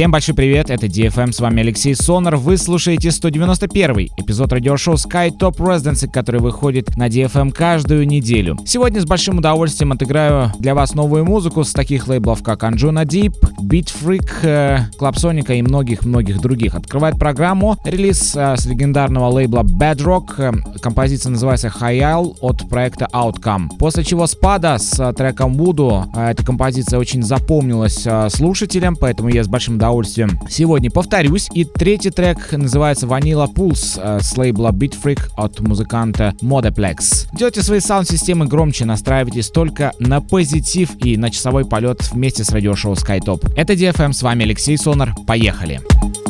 Всем большой привет, это DFM, с вами Алексей Сонар. Вы слушаете 191 эпизод радиошоу Sky Top Residency, который выходит на DFM каждую неделю. Сегодня с большим удовольствием отыграю для вас новую музыку с таких лейблов, как Anjuna Deep, Beat Freak, э, Club Sonica и многих-многих других. Открывает программу релиз э, с легендарного лейбла Bedrock. Э, композиция называется Hayal от проекта Outcome. После чего спада с треком Voodoo. Эта композиция очень запомнилась слушателям, поэтому я с большим удовольствием. Сегодня повторюсь. И третий трек называется Vanilla Pulse э, с лейбла Beat от музыканта Modeplex. Делайте свои саунд-системы громче, настраивайтесь только на позитив и на часовой полет вместе с радиошоу SkyTop. Это DFM, с вами Алексей Сонар. Поехали! Поехали!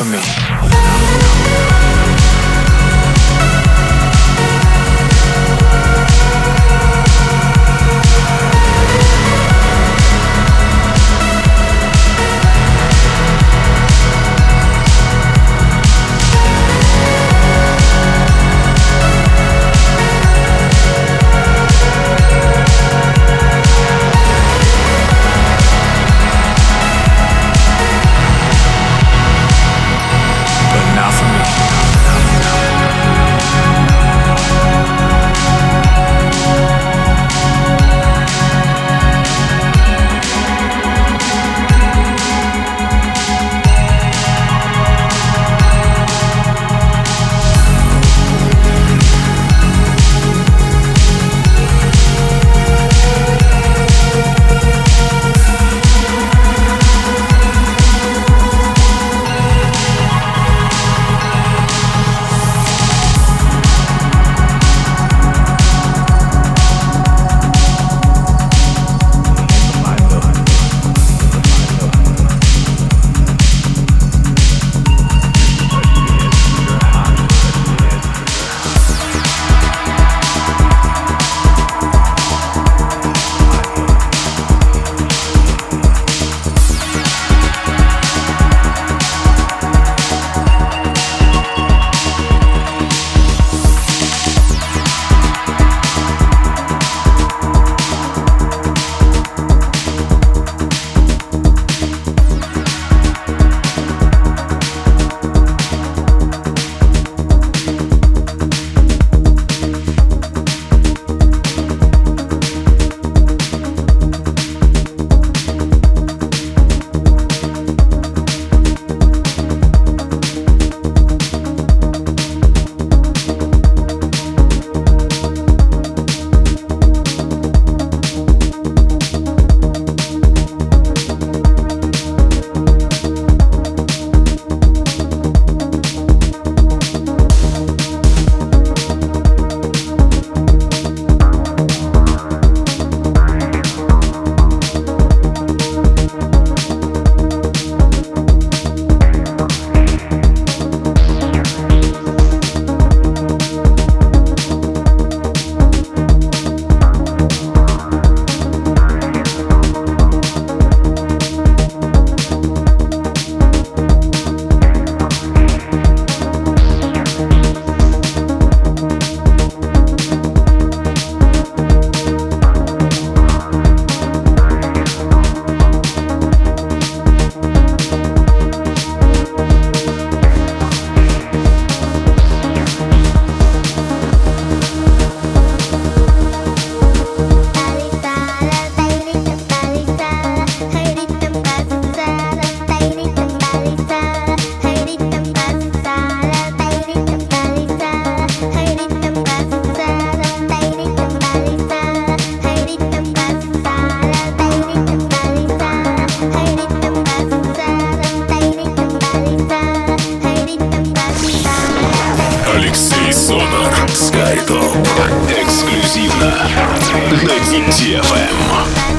for me. Roma.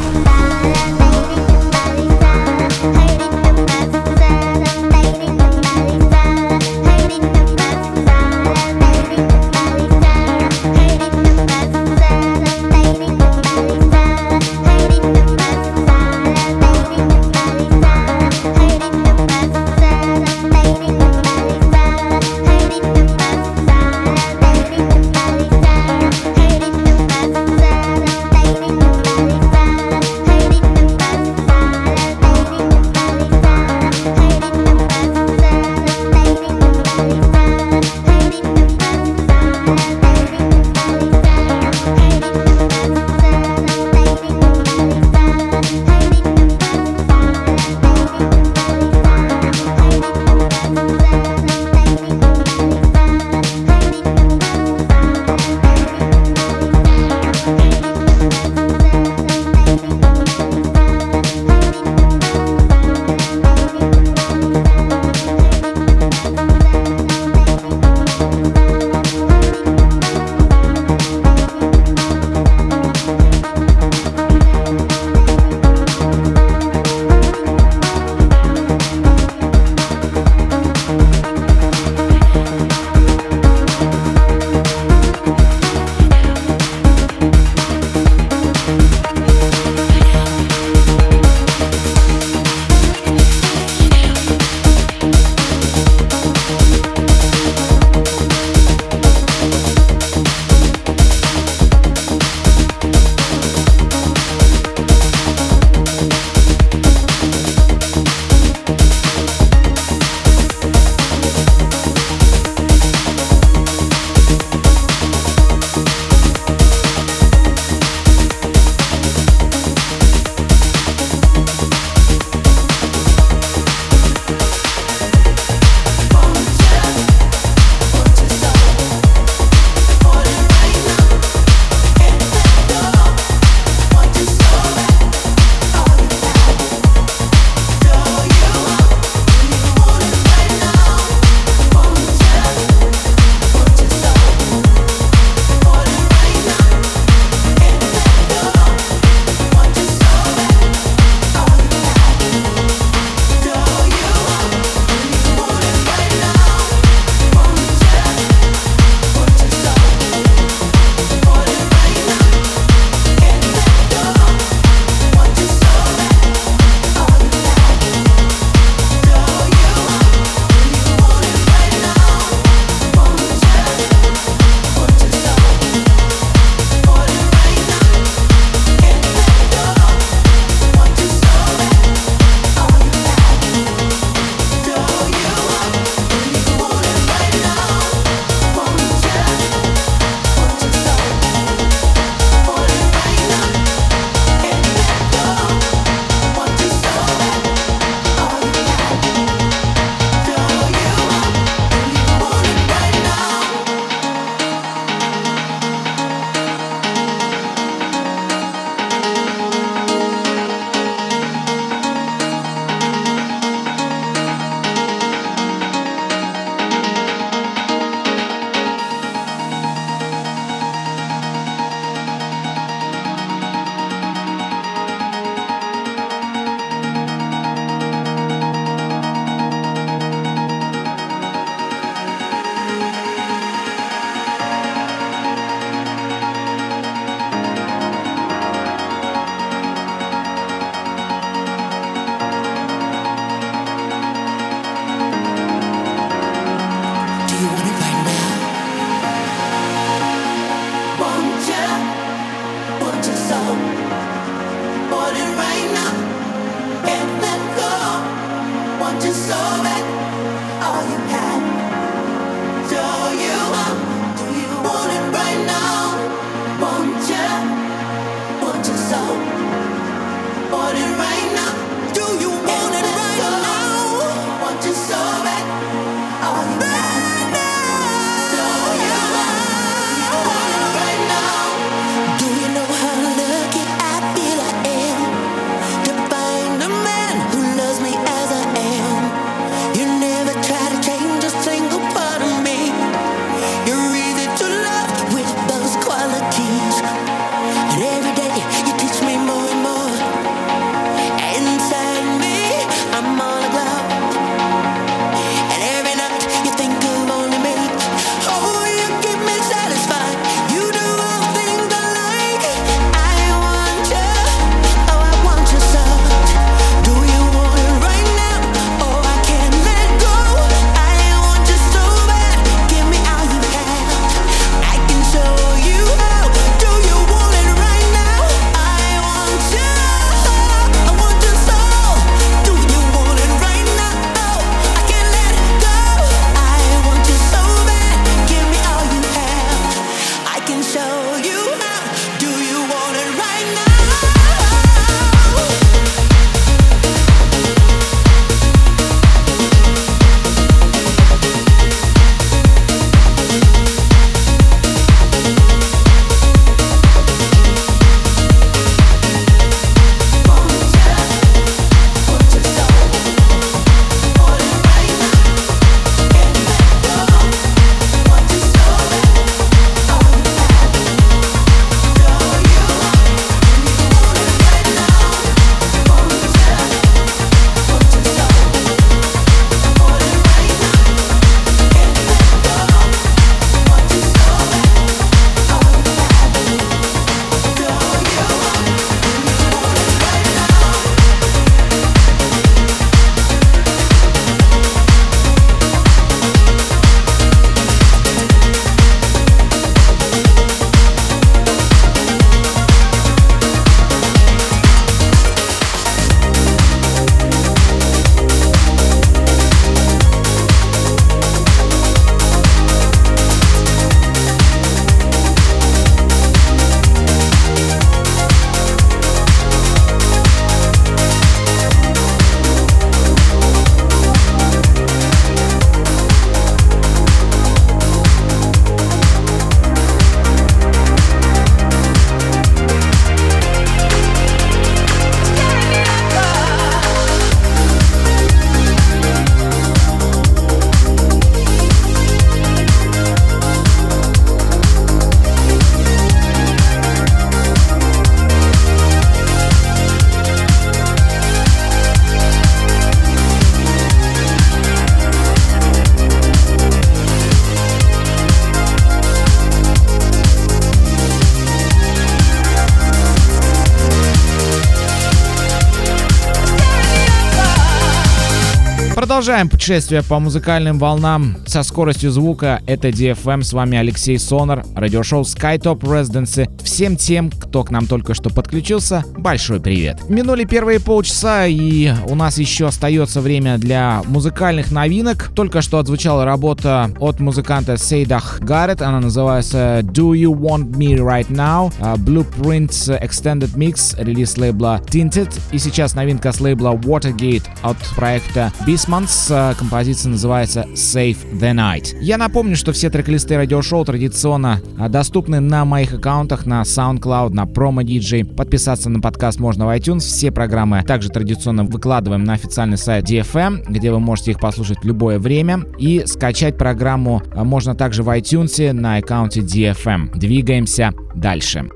Продолжаем путешествие по музыкальным волнам со скоростью звука. Это DFM, с вами Алексей Сонор, радиошоу SkyTop Residency. Всем тем, кто к нам только что подключился, большой привет. Минули первые полчаса, и у нас еще остается время для музыкальных новинок. Только что отзвучала работа от музыканта Сейдах Гаррет, она называется Do You Want Me Right Now? А, Blueprints Extended Mix, релиз лейбла Tinted. И сейчас новинка с лейбла Watergate от проекта Bismarck Basmans. Композиция называется Save the Night. Я напомню, что все трек-листы радиошоу традиционно а, доступны на моих аккаунтах на SoundCloud, на Promo DJ. Подписаться на подкаст можно в iTunes. Все программы также традиционно выкладываем на официальный сайт DFM, где вы можете их послушать в любое время. И скачать программу а, можно также в iTunes на аккаунте DFM. Двигаемся дальше.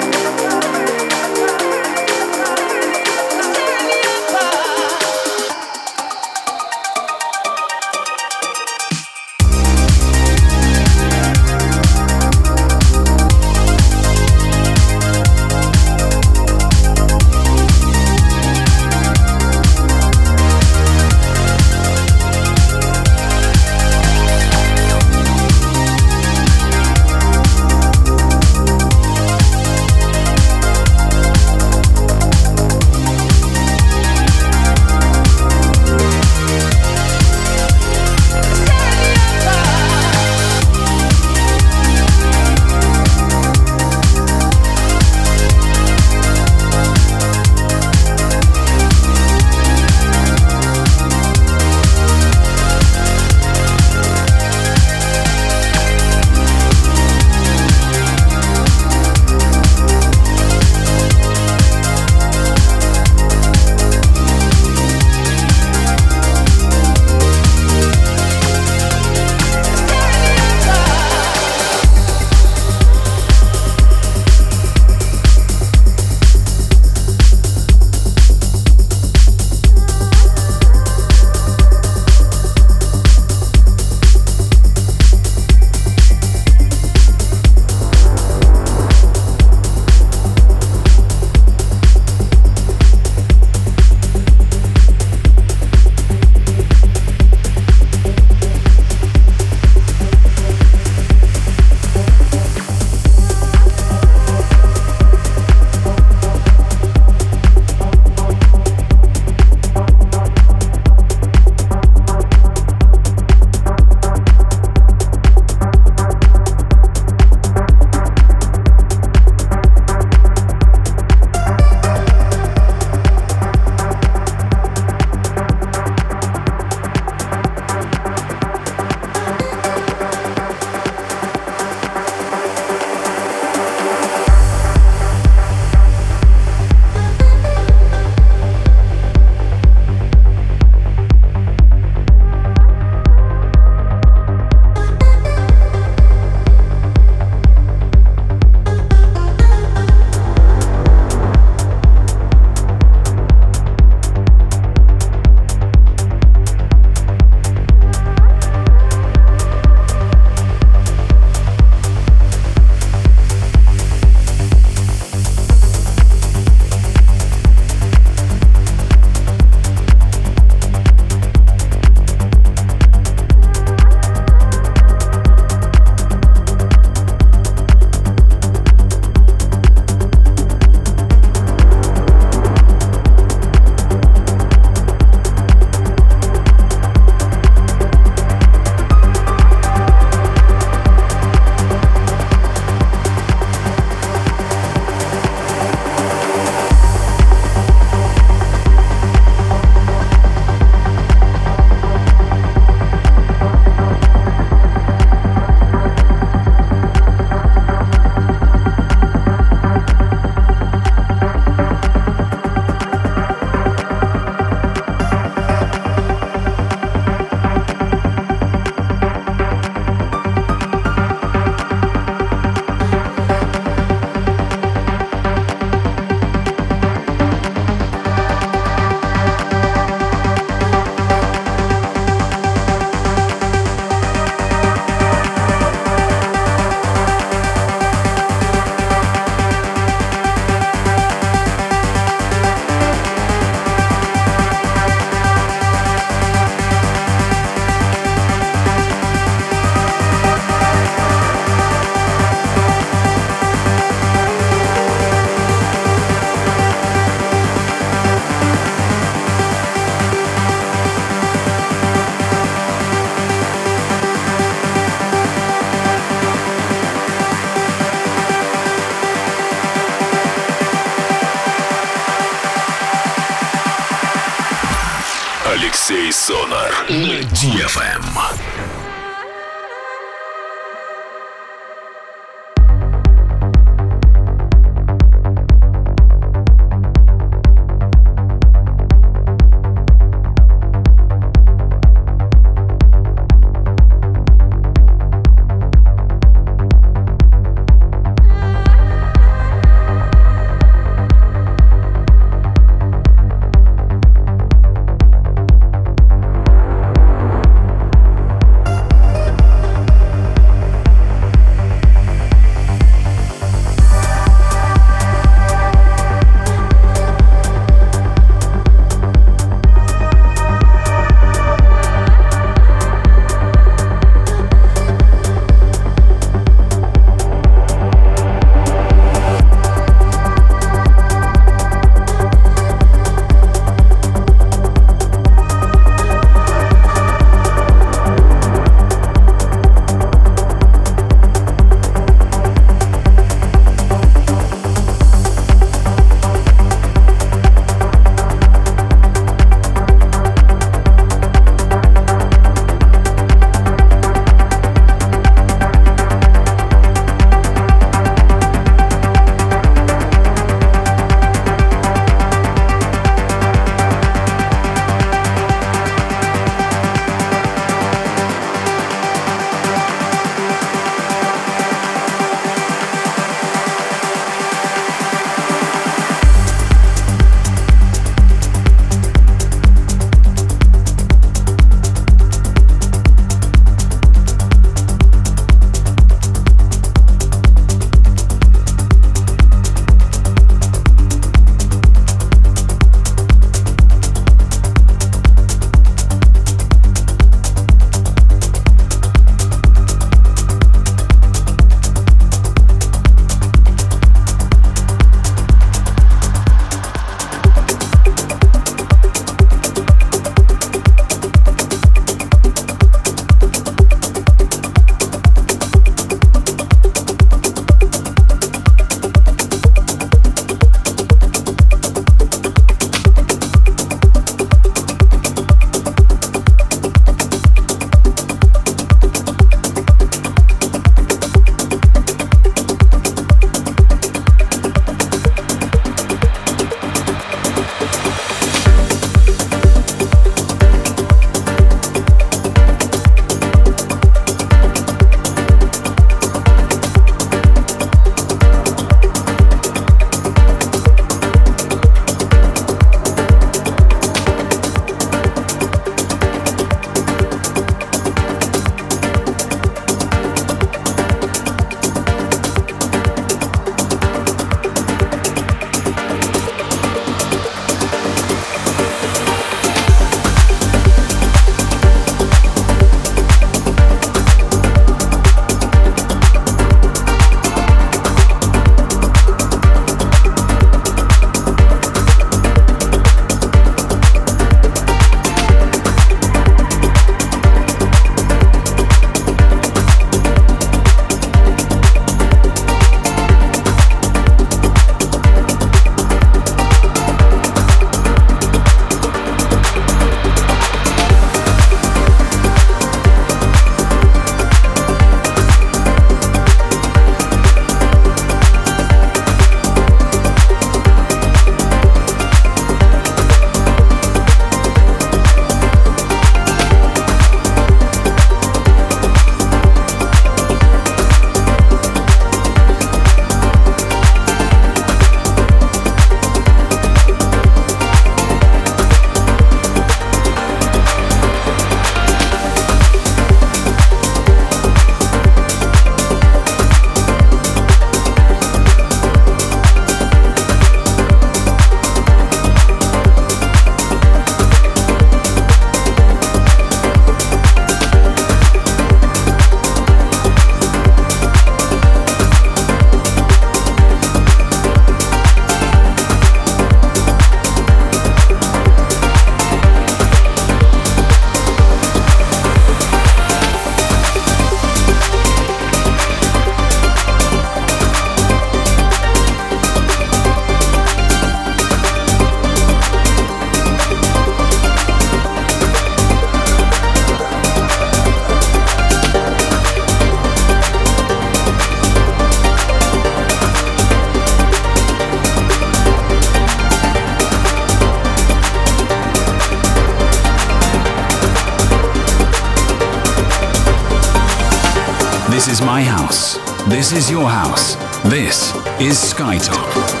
My house. This is your house. This is Skytop.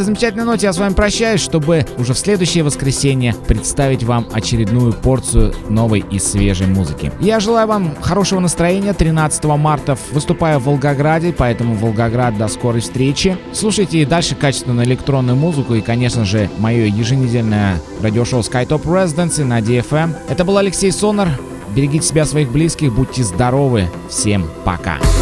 Этой замечательной ноте я с вами прощаюсь, чтобы уже в следующее воскресенье представить вам очередную порцию новой и свежей музыки. Я желаю вам хорошего настроения. 13 марта выступаю в Волгограде, поэтому Волгоград до скорой встречи. Слушайте и дальше качественную электронную музыку и, конечно же, мое еженедельное радиошоу SkyTop Residency на DFM. Это был Алексей Сонар. Берегите себя, своих близких, будьте здоровы. Всем пока. This